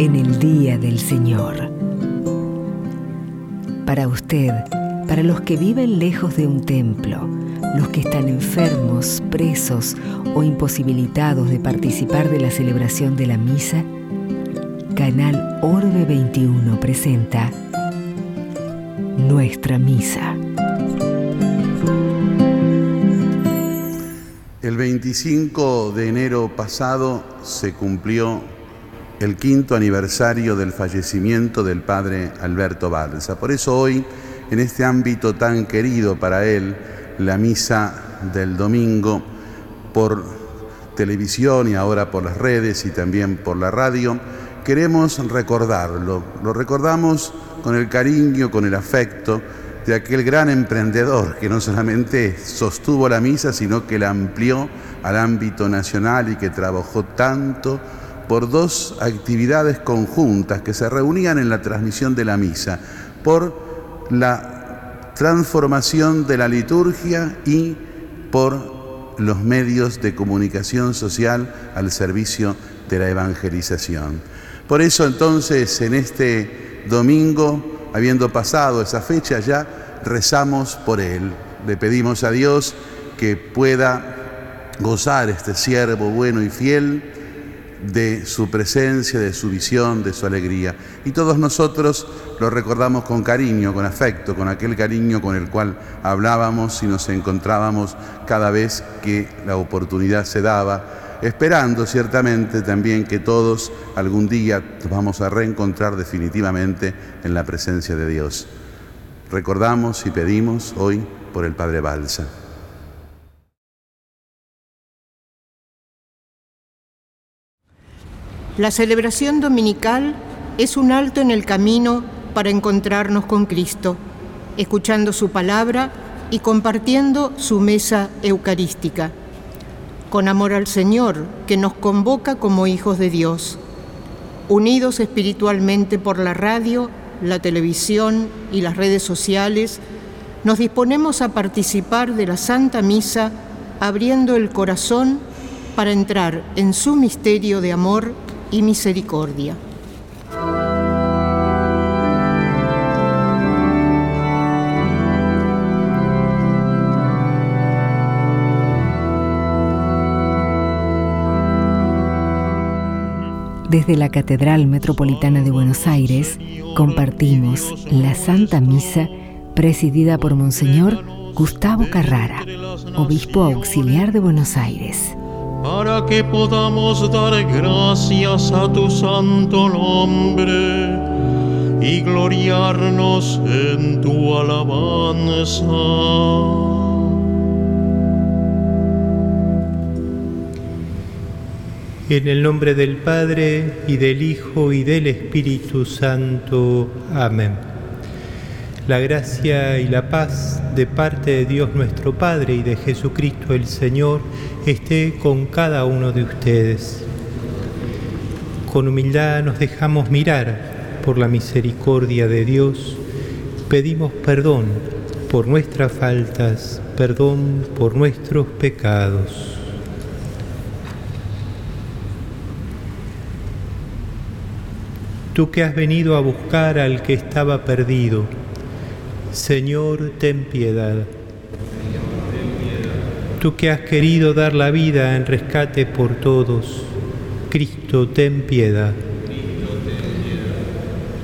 en el día del Señor. Para usted, para los que viven lejos de un templo, los que están enfermos, presos o imposibilitados de participar de la celebración de la misa, Canal Orbe 21 presenta Nuestra Misa. El 25 de enero pasado se cumplió el quinto aniversario del fallecimiento del padre Alberto Balsa. Por eso hoy, en este ámbito tan querido para él, la misa del domingo por televisión y ahora por las redes y también por la radio, queremos recordarlo. Lo recordamos con el cariño, con el afecto de aquel gran emprendedor que no solamente sostuvo la misa, sino que la amplió al ámbito nacional y que trabajó tanto por dos actividades conjuntas que se reunían en la transmisión de la misa, por la transformación de la liturgia y por los medios de comunicación social al servicio de la evangelización. Por eso entonces en este domingo, habiendo pasado esa fecha ya, rezamos por él. Le pedimos a Dios que pueda gozar este siervo bueno y fiel de su presencia, de su visión, de su alegría. Y todos nosotros lo recordamos con cariño, con afecto, con aquel cariño con el cual hablábamos y nos encontrábamos cada vez que la oportunidad se daba, esperando ciertamente también que todos algún día nos vamos a reencontrar definitivamente en la presencia de Dios. Recordamos y pedimos hoy por el Padre Balsa. La celebración dominical es un alto en el camino para encontrarnos con Cristo, escuchando su palabra y compartiendo su mesa eucarística, con amor al Señor que nos convoca como hijos de Dios, unidos espiritualmente por la radio, la televisión y las redes sociales, nos disponemos a participar de la Santa Misa abriendo el corazón para entrar en su misterio de amor y misericordia. Desde la Catedral Metropolitana de Buenos Aires compartimos la Santa Misa presidida por Monseñor Gustavo Carrara, obispo auxiliar de Buenos Aires para que podamos dar gracias a tu santo nombre y gloriarnos en tu alabanza. En el nombre del Padre y del Hijo y del Espíritu Santo. Amén. La gracia y la paz de parte de Dios nuestro Padre y de Jesucristo el Señor esté con cada uno de ustedes. Con humildad nos dejamos mirar por la misericordia de Dios. Pedimos perdón por nuestras faltas, perdón por nuestros pecados. Tú que has venido a buscar al que estaba perdido, Señor, ten piedad. Tú que has querido dar la vida en rescate por todos, Cristo, ten piedad.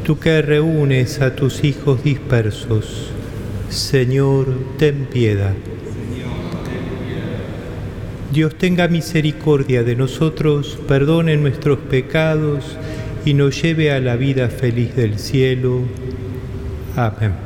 Tú que reúnes a tus hijos dispersos, Señor, ten piedad. Dios tenga misericordia de nosotros, perdone nuestros pecados y nos lleve a la vida feliz del cielo. Amén.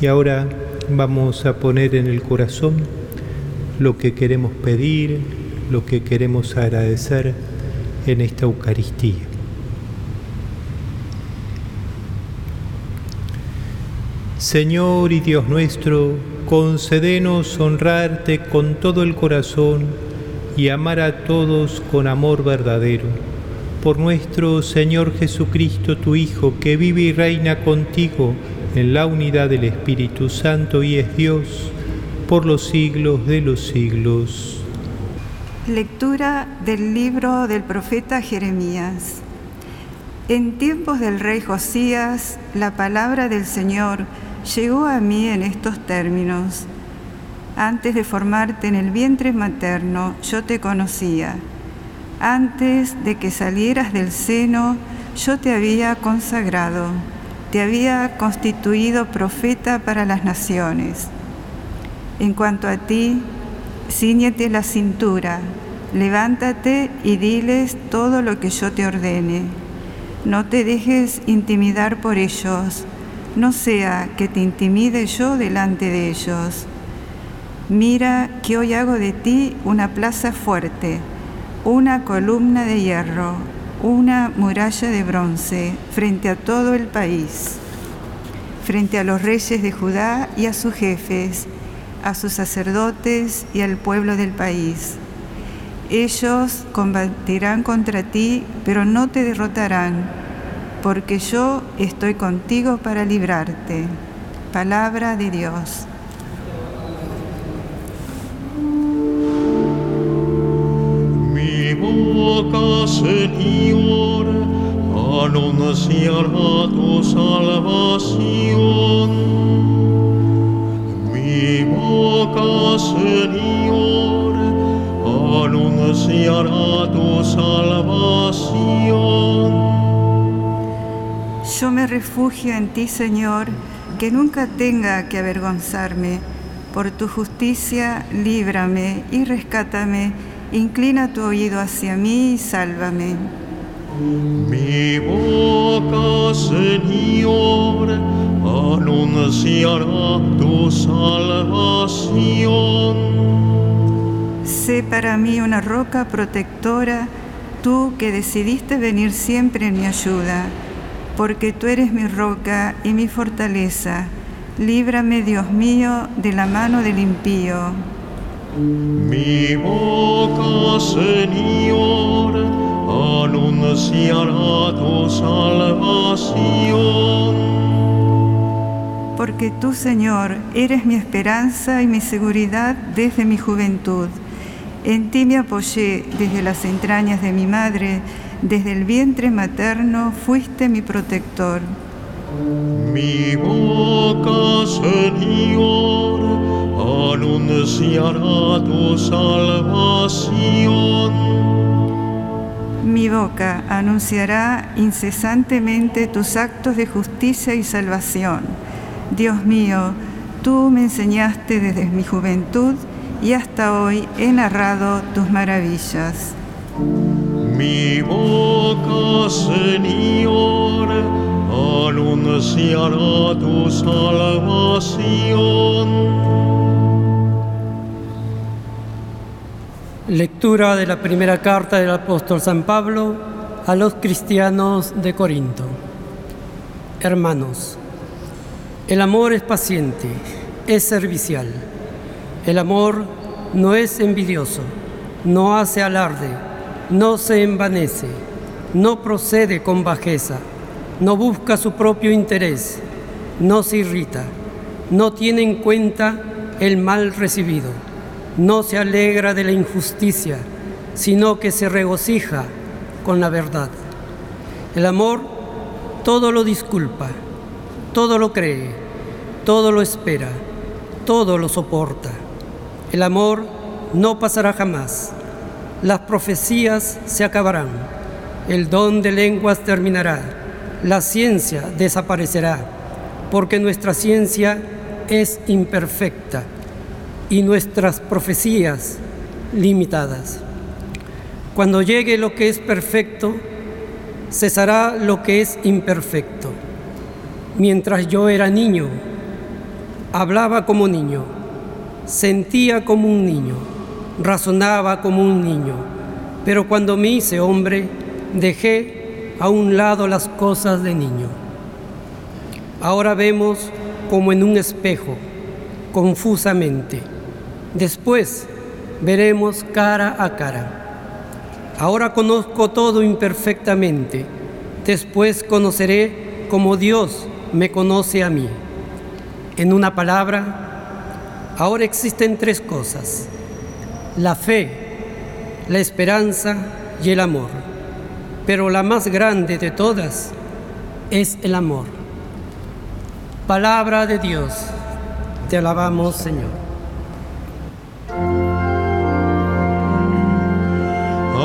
Y ahora vamos a poner en el corazón lo que queremos pedir, lo que queremos agradecer en esta Eucaristía. Señor y Dios nuestro, concédenos honrarte con todo el corazón y amar a todos con amor verdadero. Por nuestro Señor Jesucristo, tu Hijo, que vive y reina contigo en la unidad del Espíritu Santo y es Dios por los siglos de los siglos. Lectura del libro del profeta Jeremías. En tiempos del rey Josías, la palabra del Señor llegó a mí en estos términos. Antes de formarte en el vientre materno, yo te conocía. Antes de que salieras del seno, yo te había consagrado. Te había constituido profeta para las naciones. En cuanto a ti, Cíñete la cintura, levántate y diles todo lo que yo te ordene. No te dejes intimidar por ellos, no sea que te intimide yo delante de ellos. Mira que hoy hago de ti una plaza fuerte, una columna de hierro, una muralla de bronce frente a todo el país, frente a los reyes de Judá y a sus jefes a sus sacerdotes y al pueblo del país. Ellos combatirán contra ti, pero no te derrotarán, porque yo estoy contigo para librarte. Palabra de Dios. Boca, Señor, anunciará tu salvación mi boca, Señor, anunciará tu salvación. Yo me refugio en ti, Señor, que nunca tenga que avergonzarme. Por tu justicia, líbrame y rescátame. Inclina tu oído hacia mí y sálvame. Mi boca, Señor, anunciará tu salvación. Sé para mí una roca protectora, tú que decidiste venir siempre en mi ayuda, porque tú eres mi roca y mi fortaleza. Líbrame, Dios mío, de la mano del impío. Mi boca, Señor, anunciará tu salvación porque tú, Señor, eres mi esperanza y mi seguridad desde mi juventud. En ti me apoyé desde las entrañas de mi madre, desde el vientre materno fuiste mi protector. Mi boca, Señor, anunciará tu salvación. Mi boca anunciará incesantemente tus actos de justicia y salvación Dios mío, tú me enseñaste desde mi juventud y hasta hoy he narrado tus maravillas. Mi boca, Señor, anunciará tu salvación. Lectura de la primera carta del apóstol San Pablo a los cristianos de Corinto. Hermanos, el amor es paciente, es servicial. El amor no es envidioso, no hace alarde, no se envanece, no procede con bajeza, no busca su propio interés, no se irrita, no tiene en cuenta el mal recibido, no se alegra de la injusticia, sino que se regocija con la verdad. El amor todo lo disculpa todo lo cree, todo lo espera, todo lo soporta. El amor no pasará jamás. Las profecías se acabarán, el don de lenguas terminará, la ciencia desaparecerá, porque nuestra ciencia es imperfecta y nuestras profecías limitadas. Cuando llegue lo que es perfecto, cesará lo que es imperfecto. Mientras yo era niño, hablaba como niño, sentía como un niño, razonaba como un niño, pero cuando me hice hombre, dejé a un lado las cosas de niño. Ahora vemos como en un espejo, confusamente. Después veremos cara a cara. Ahora conozco todo imperfectamente, después conoceré como Dios me conoce a mí. En una palabra, ahora existen tres cosas, la fe, la esperanza y el amor, pero la más grande de todas es el amor. Palabra de Dios, te alabamos Señor.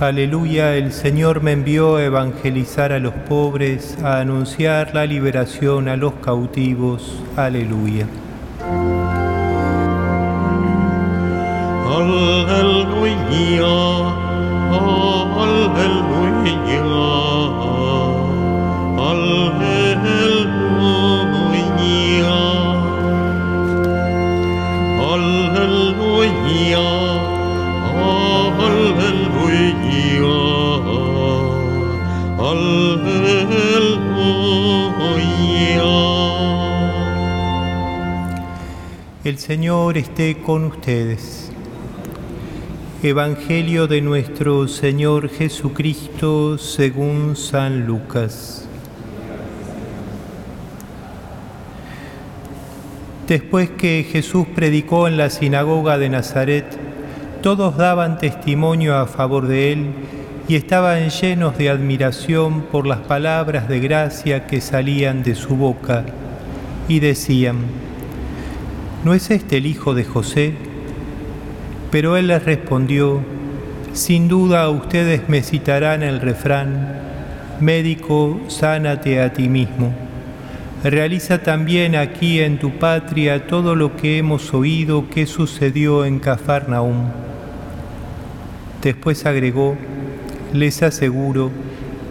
Aleluya, el Señor me envió a evangelizar a los pobres, a anunciar la liberación a los cautivos. Aleluya. Aleluya, aleluya, El Señor esté con ustedes. Evangelio de nuestro Señor Jesucristo según San Lucas. Después que Jesús predicó en la sinagoga de Nazaret, todos daban testimonio a favor de él y estaban llenos de admiración por las palabras de gracia que salían de su boca y decían, ¿no es este el hijo de José? Pero él les respondió, sin duda ustedes me citarán el refrán, médico, sánate a ti mismo. Realiza también aquí en tu patria todo lo que hemos oído que sucedió en Cafarnaúm. Después agregó, les aseguro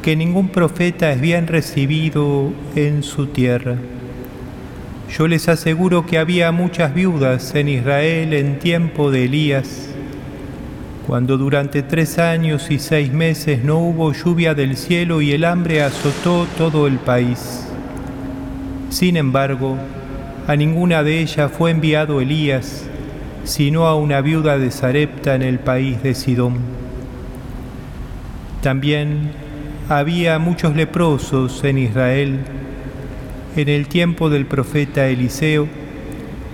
que ningún profeta es bien recibido en su tierra. Yo les aseguro que había muchas viudas en Israel en tiempo de Elías, cuando durante tres años y seis meses no hubo lluvia del cielo y el hambre azotó todo el país. Sin embargo, a ninguna de ellas fue enviado Elías, sino a una viuda de Sarepta en el país de Sidón. También había muchos leprosos en Israel en el tiempo del profeta Eliseo,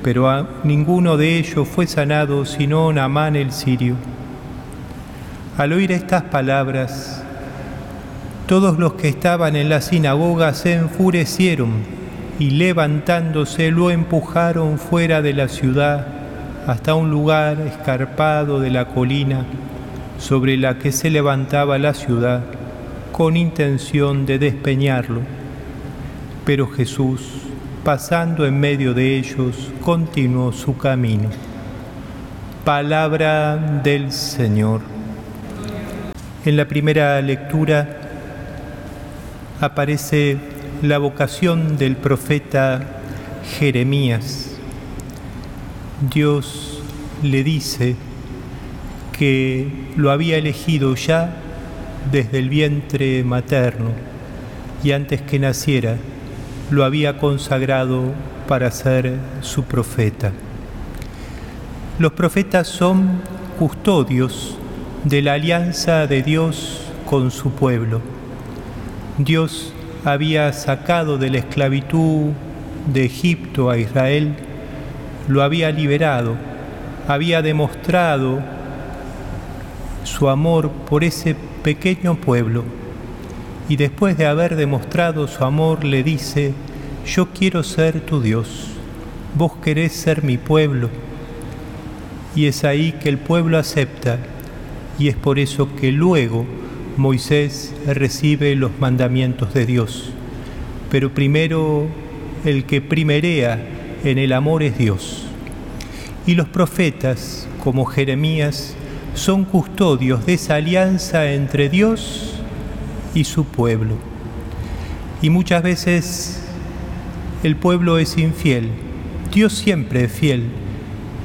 pero ninguno de ellos fue sanado sino Naamán el sirio. Al oír estas palabras, todos los que estaban en la sinagoga se enfurecieron y levantándose lo empujaron fuera de la ciudad hasta un lugar escarpado de la colina sobre la que se levantaba la ciudad con intención de despeñarlo. Pero Jesús, pasando en medio de ellos, continuó su camino. Palabra del Señor. En la primera lectura aparece la vocación del profeta Jeremías. Dios le dice que lo había elegido ya desde el vientre materno y antes que naciera lo había consagrado para ser su profeta. Los profetas son custodios de la alianza de Dios con su pueblo. Dios había sacado de la esclavitud de Egipto a Israel, lo había liberado, había demostrado su amor por ese pequeño pueblo. Y después de haber demostrado su amor, le dice, yo quiero ser tu Dios, vos querés ser mi pueblo. Y es ahí que el pueblo acepta, y es por eso que luego Moisés recibe los mandamientos de Dios. Pero primero el que primerea en el amor es Dios. Y los profetas, como Jeremías, son custodios de esa alianza entre Dios y su pueblo. Y muchas veces el pueblo es infiel. Dios siempre es fiel,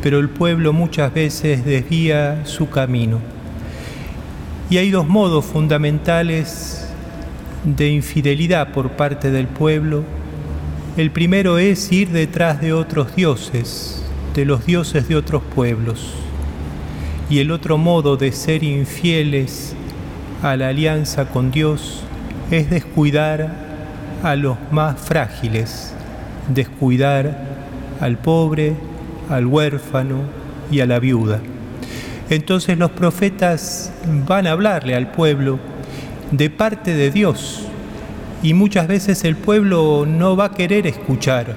pero el pueblo muchas veces desvía su camino. Y hay dos modos fundamentales de infidelidad por parte del pueblo. El primero es ir detrás de otros dioses, de los dioses de otros pueblos. Y el otro modo de ser infieles a la alianza con Dios es descuidar a los más frágiles, descuidar al pobre, al huérfano y a la viuda. Entonces los profetas van a hablarle al pueblo de parte de Dios y muchas veces el pueblo no va a querer escuchar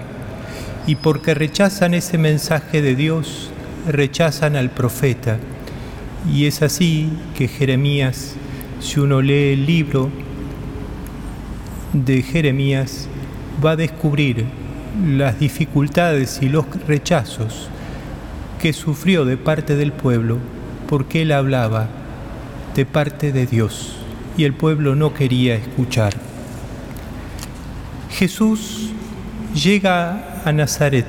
y porque rechazan ese mensaje de Dios, rechazan al profeta y es así que Jeremías, si uno lee el libro de Jeremías, va a descubrir las dificultades y los rechazos que sufrió de parte del pueblo porque él hablaba de parte de Dios y el pueblo no quería escuchar. Jesús llega a Nazaret,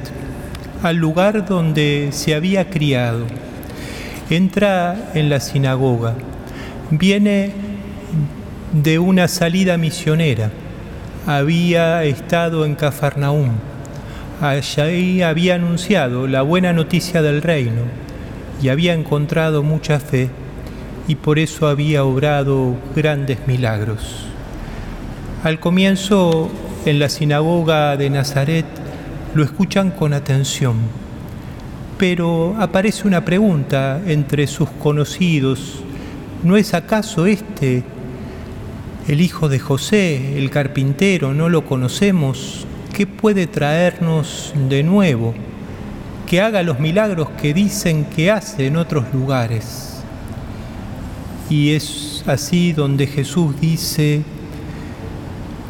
al lugar donde se había criado entra en la sinagoga, viene de una salida misionera, había estado en Cafarnaúm, allí había anunciado la buena noticia del reino y había encontrado mucha fe y por eso había obrado grandes milagros. Al comienzo, en la sinagoga de Nazaret, lo escuchan con atención pero aparece una pregunta entre sus conocidos. ¿No es acaso este el hijo de José, el carpintero? ¿No lo conocemos? ¿Qué puede traernos de nuevo? Que haga los milagros que dicen que hace en otros lugares. Y es así donde Jesús dice,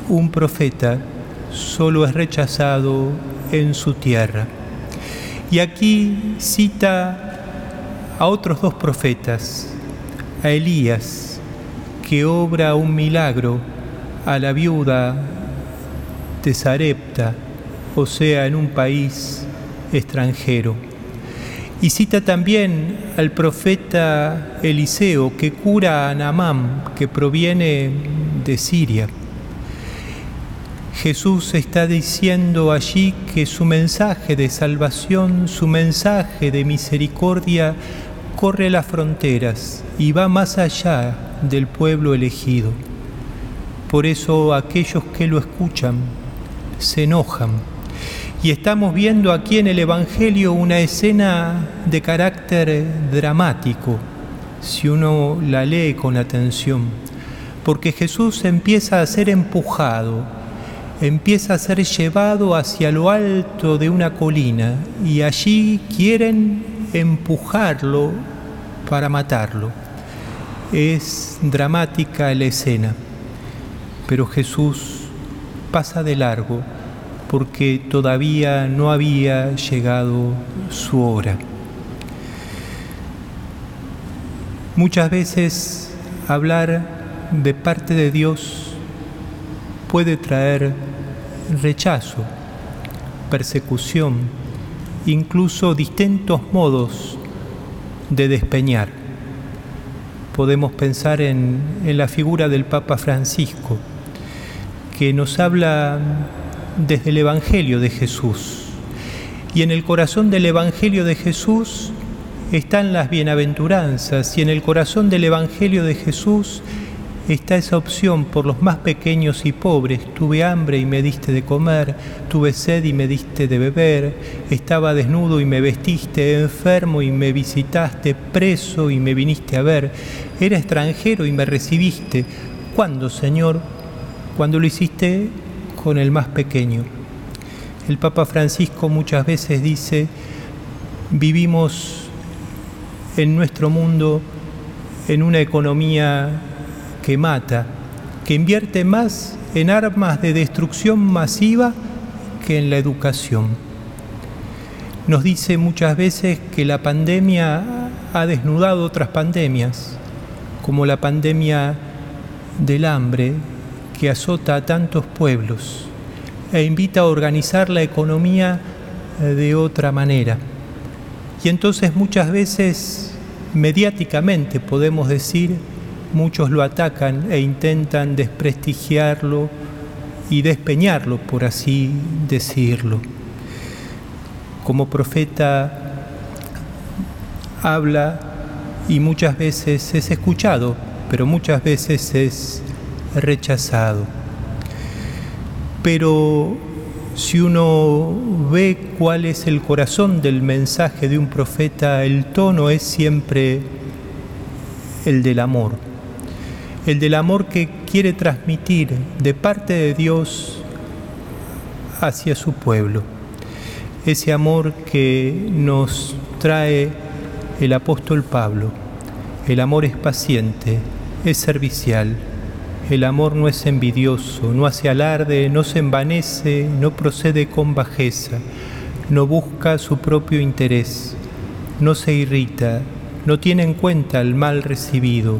un profeta solo es rechazado en su tierra. Y aquí cita a otros dos profetas, a Elías, que obra un milagro a la viuda de Sarepta, o sea, en un país extranjero. Y cita también al profeta Eliseo, que cura a Naamán, que proviene de Siria. Jesús está diciendo allí que su mensaje de salvación, su mensaje de misericordia corre las fronteras y va más allá del pueblo elegido. Por eso aquellos que lo escuchan se enojan. Y estamos viendo aquí en el Evangelio una escena de carácter dramático, si uno la lee con atención, porque Jesús empieza a ser empujado empieza a ser llevado hacia lo alto de una colina y allí quieren empujarlo para matarlo. Es dramática la escena, pero Jesús pasa de largo porque todavía no había llegado su hora. Muchas veces hablar de parte de Dios puede traer rechazo, persecución, incluso distintos modos de despeñar. Podemos pensar en, la figura del Papa Francisco, que nos habla desde el Evangelio de Jesús. Y en el corazón del Evangelio de Jesús están las bienaventuranzas y en el corazón del Evangelio de Jesús está esa opción por los más pequeños y pobres. Tuve hambre y me diste de comer, tuve sed y me diste de beber, estaba desnudo y me vestiste, enfermo y me visitaste, preso y me viniste a ver, era extranjero y me recibiste. ¿Cuándo, Señor? Cuando lo hiciste con el más pequeño. El Papa Francisco muchas veces dice, vivimos en nuestro mundo en una economía que mata, que invierte más en armas de destrucción masiva que en la educación. Nos dice muchas veces que la pandemia ha desnudado otras pandemias, como la pandemia del hambre que azota a tantos pueblos e invita a organizar la economía de otra manera. Y entonces muchas veces mediáticamente podemos decir muchos lo atacan e intentan desprestigiarlo y despeñarlo, por así decirlo. Como profeta habla y muchas veces es escuchado, pero muchas veces es rechazado. Pero si uno ve cuál es el corazón del mensaje de un profeta, el tono es siempre el del amor el del amor que quiere transmitir de parte de Dios hacia su pueblo. Ese amor que nos trae el apóstol Pablo. El amor es paciente, es servicial. El amor no es envidioso, no hace alarde, no se envanece, no procede con bajeza, no busca su propio interés, no se irrita, no tiene en cuenta el mal recibido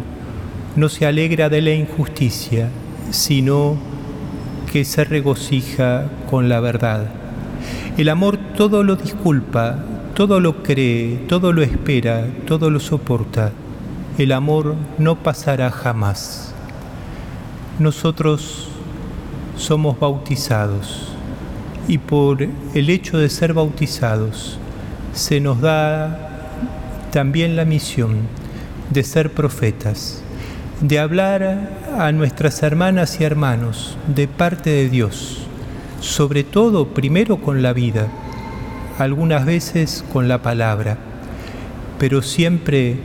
no se alegra de la injusticia, sino que se regocija con la verdad. El amor todo lo disculpa, todo lo cree, todo lo espera, todo lo soporta. El amor no pasará jamás. Nosotros somos bautizados y por el hecho de ser bautizados se nos da también la misión de ser profetas de hablar a nuestras hermanas y hermanos de parte de Dios, sobre todo primero con la vida, algunas veces con la palabra, pero siempre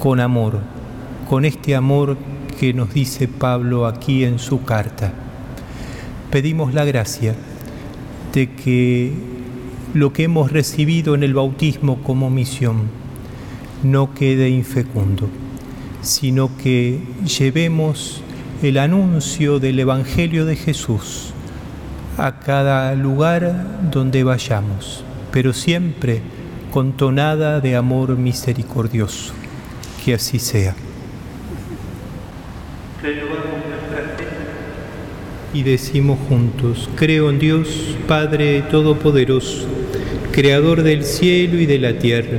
con amor, con este amor que nos dice Pablo aquí en su carta. Pedimos la gracia de que lo que hemos recibido en el bautismo como misión no quede infecundo sino que llevemos el anuncio del Evangelio de Jesús a cada lugar donde vayamos, pero siempre con tonada de amor misericordioso. Que así sea. Y decimos juntos, creo en Dios, Padre Todopoderoso, Creador del cielo y de la tierra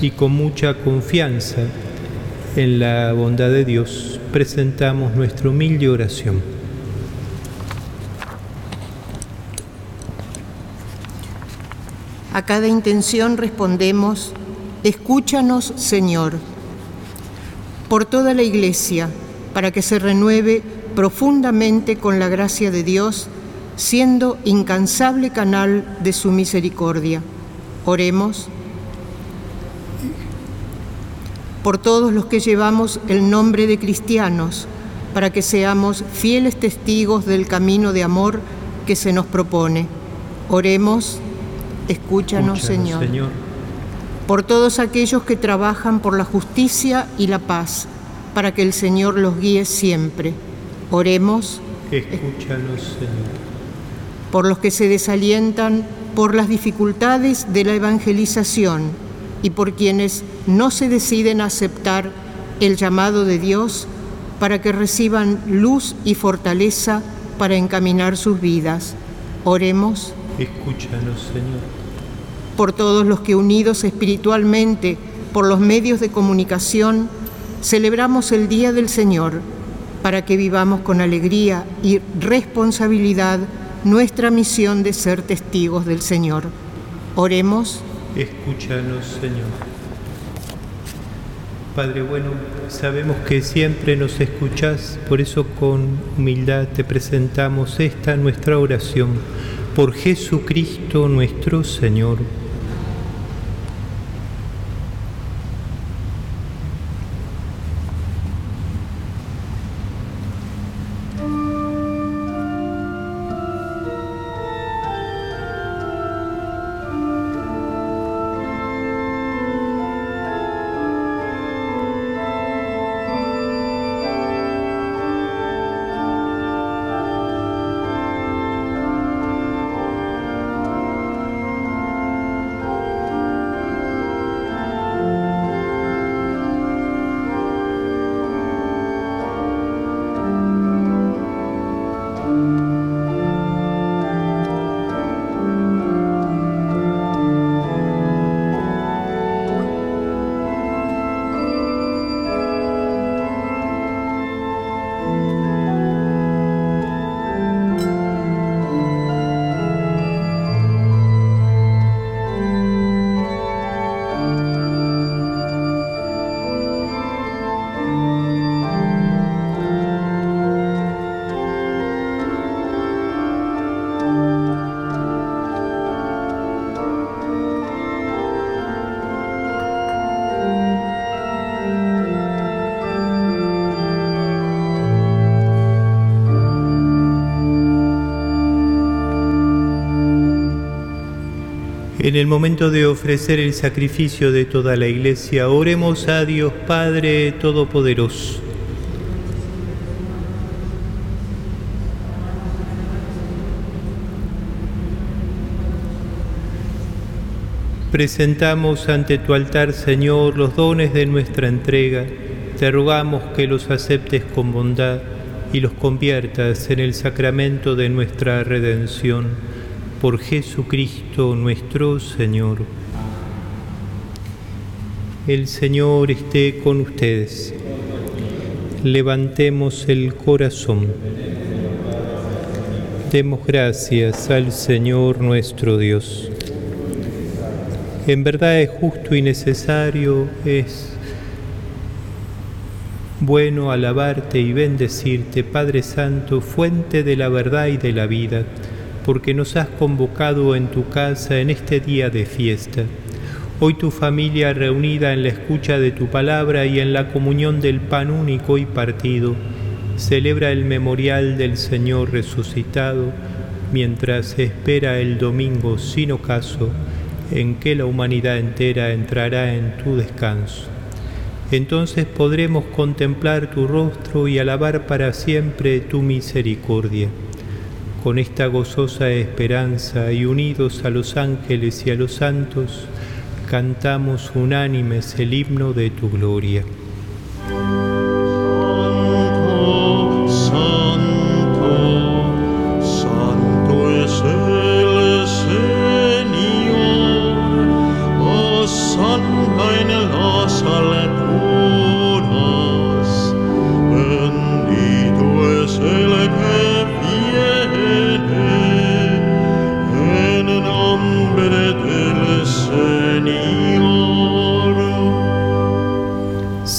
y con mucha confianza en la bondad de Dios presentamos nuestra humilde oración. A cada intención respondemos, escúchanos Señor, por toda la Iglesia, para que se renueve profundamente con la gracia de Dios, siendo incansable canal de su misericordia. Oremos por todos los que llevamos el nombre de cristianos, para que seamos fieles testigos del camino de amor que se nos propone. Oremos, escúchanos, Escúchanos, Señor. Por todos aquellos que trabajan por la justicia y la paz, para que el Señor los guíe siempre. Oremos Escúchanos, Señor. por los que se desalientan por las dificultades de la evangelización y por quienes no se deciden a aceptar el llamado de Dios para que reciban luz y fortaleza para encaminar sus vidas. Oremos Escúchanos, Señor. por todos los que unidos espiritualmente por los medios de comunicación celebramos el Día del Señor para que vivamos con alegría y responsabilidad nuestra misión de ser testigos del Señor. Oremos. Escúchanos, Señor. Padre bueno, sabemos que siempre nos escuchás, por eso con humildad te presentamos esta nuestra oración por Jesucristo nuestro Señor. En el momento de ofrecer el sacrificio de toda la iglesia, oremos a Dios Padre Todopoderoso. Presentamos ante tu altar, Señor, los dones de nuestra entrega. Te rogamos que los aceptes con bondad y los conviertas en el sacramento de nuestra redención. Por Jesucristo nuestro Señor. El Señor esté con ustedes. Levantemos el corazón. Demos gracias al Señor nuestro Dios. En verdad es justo y necesario, es bueno alabarte y bendecirte, Padre Santo, fuente de la verdad y de la vida, porque nos has convocado en tu casa en este día de fiesta. Hoy tu familia reunida en la escucha de tu palabra y en la comunión del pan único y partido, celebra el memorial del Señor resucitado mientras espera el domingo sin ocaso en que la humanidad entera entrará en tu descanso. Entonces podremos contemplar tu rostro y alabar para siempre tu misericordia. Con esta gozosa esperanza y unidos a los ángeles y a los santos, cantamos unánimes el himno de tu gloria.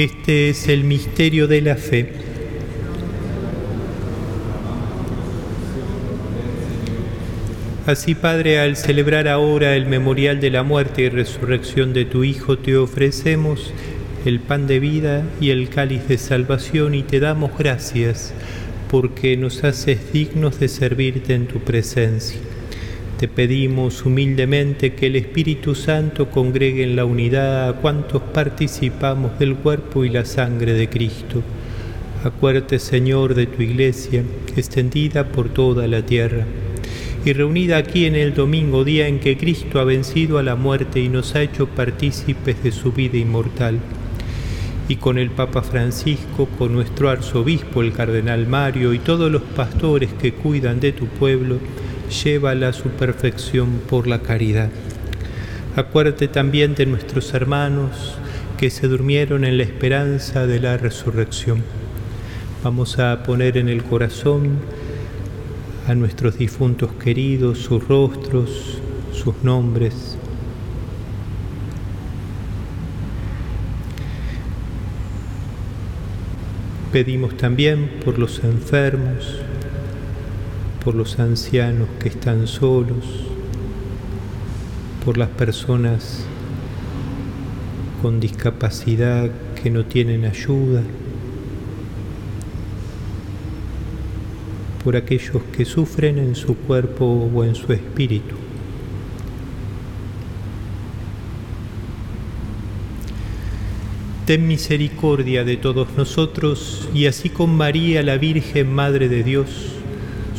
Este es el misterio de la fe. Así, Padre, al celebrar ahora el memorial de la muerte y resurrección de tu Hijo, te ofrecemos el pan de vida y el cáliz de salvación y te damos gracias porque nos haces dignos de servirte en tu presencia. Te pedimos humildemente que el Espíritu Santo congregue en la unidad a cuantos participamos del cuerpo y la sangre de Cristo. Acuérdate, Señor, de tu iglesia, extendida por toda la tierra, y reunida aquí en el domingo, día en que Cristo ha vencido a la muerte y nos ha hecho partícipes de su vida inmortal. Y con el Papa Francisco, con nuestro arzobispo, el Cardenal Mario, y todos los pastores que cuidan de tu pueblo, llévala a su perfección por la caridad. Acuérdate también de nuestros hermanos que se durmieron en la esperanza de la resurrección. Vamos a poner en el corazón a nuestros difuntos queridos, sus rostros, sus nombres. Pedimos también por los enfermos, por los ancianos que están solos, por las personas con discapacidad que no tienen ayuda, por aquellos que sufren en su cuerpo o en su espíritu. Ten misericordia de todos nosotros y así con María, la Virgen Madre de Dios,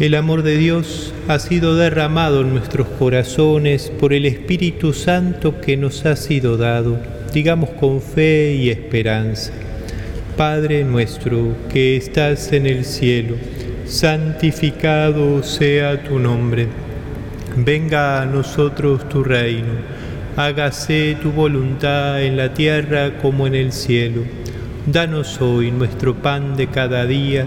El amor de Dios ha sido derramado en nuestros corazones por el Espíritu Santo que nos ha sido dado, digamos con fe y esperanza. Padre nuestro que estás en el cielo, santificado sea tu nombre. Venga a nosotros tu reino, hágase tu voluntad en la tierra como en el cielo. Danos hoy nuestro pan de cada día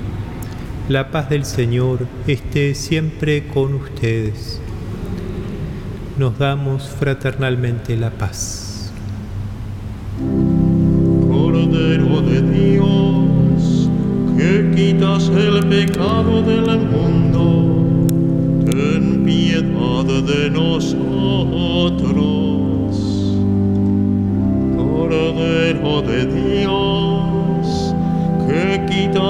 La paz del Señor esté siempre con ustedes. Nos damos fraternalmente la paz. Cordero de Dios, que quitas el pecado del mundo, ten piedad de nosotros. Cordero de Dios,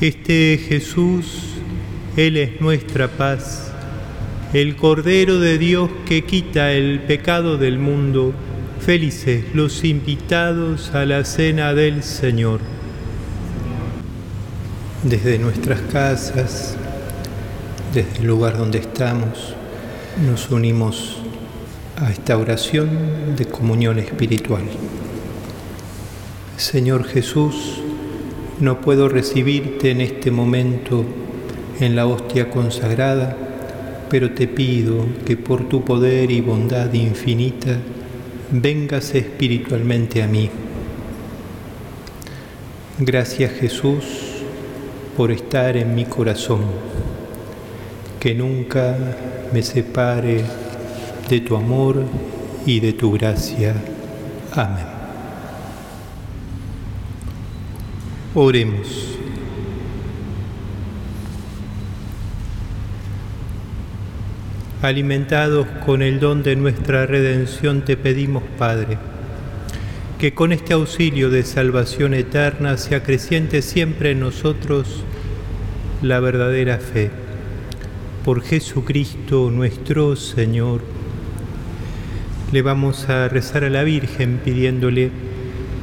Este Jesús, Él es nuestra paz, el Cordero de Dios que quita el pecado del mundo. Felices los invitados a la cena del Señor. Desde nuestras casas, desde el lugar donde estamos, nos unimos a esta oración de comunión espiritual. Señor Jesús, no puedo recibirte en este momento en la hostia consagrada, pero te pido que por tu poder y bondad infinita vengas espiritualmente a mí. Gracias Jesús por estar en mi corazón, que nunca me separe de tu amor y de tu gracia. Amén. Oremos. Alimentados con el don de nuestra redención, te pedimos, Padre, que con este auxilio de salvación eterna se acreciente siempre en nosotros la verdadera fe. Por Jesucristo nuestro Señor. Le vamos a rezar a la Virgen pidiéndole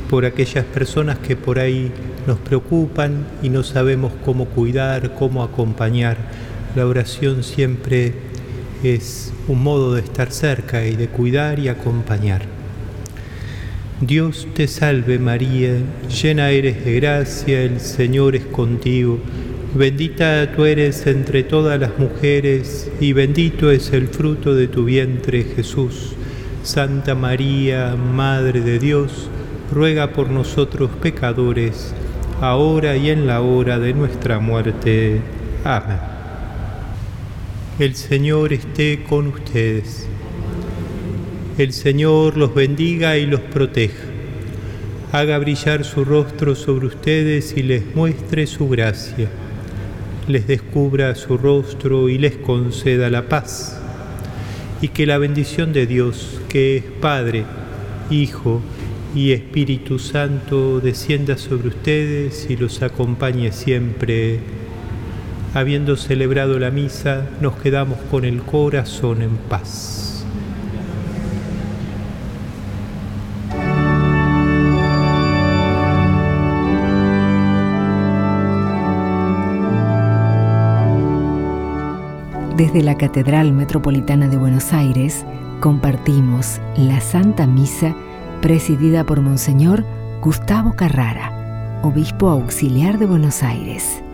por aquellas personas que por ahí nos preocupan y no sabemos cómo cuidar, cómo acompañar. La oración siempre es un modo de estar cerca y de cuidar y acompañar. Dios te salve María, llena eres de gracia, el Señor es contigo, bendita tú eres entre todas las mujeres y bendito es el fruto de tu vientre Jesús. Santa María, Madre de Dios, ruega por nosotros pecadores, ahora y en la hora de nuestra muerte. Amén. El Señor esté con ustedes. El Señor los bendiga y los proteja. Haga brillar su rostro sobre ustedes y les muestre su gracia. Les descubra su rostro y les conceda la paz. Y que la bendición de Dios, que es Padre, Hijo y Espíritu Santo, descienda sobre ustedes y los acompañe siempre. Habiendo celebrado la misa, nos quedamos con el corazón en paz. Desde la Catedral Metropolitana de Buenos Aires compartimos la Santa Misa presidida por Monseñor Gustavo Carrara, Obispo Auxiliar de Buenos Aires.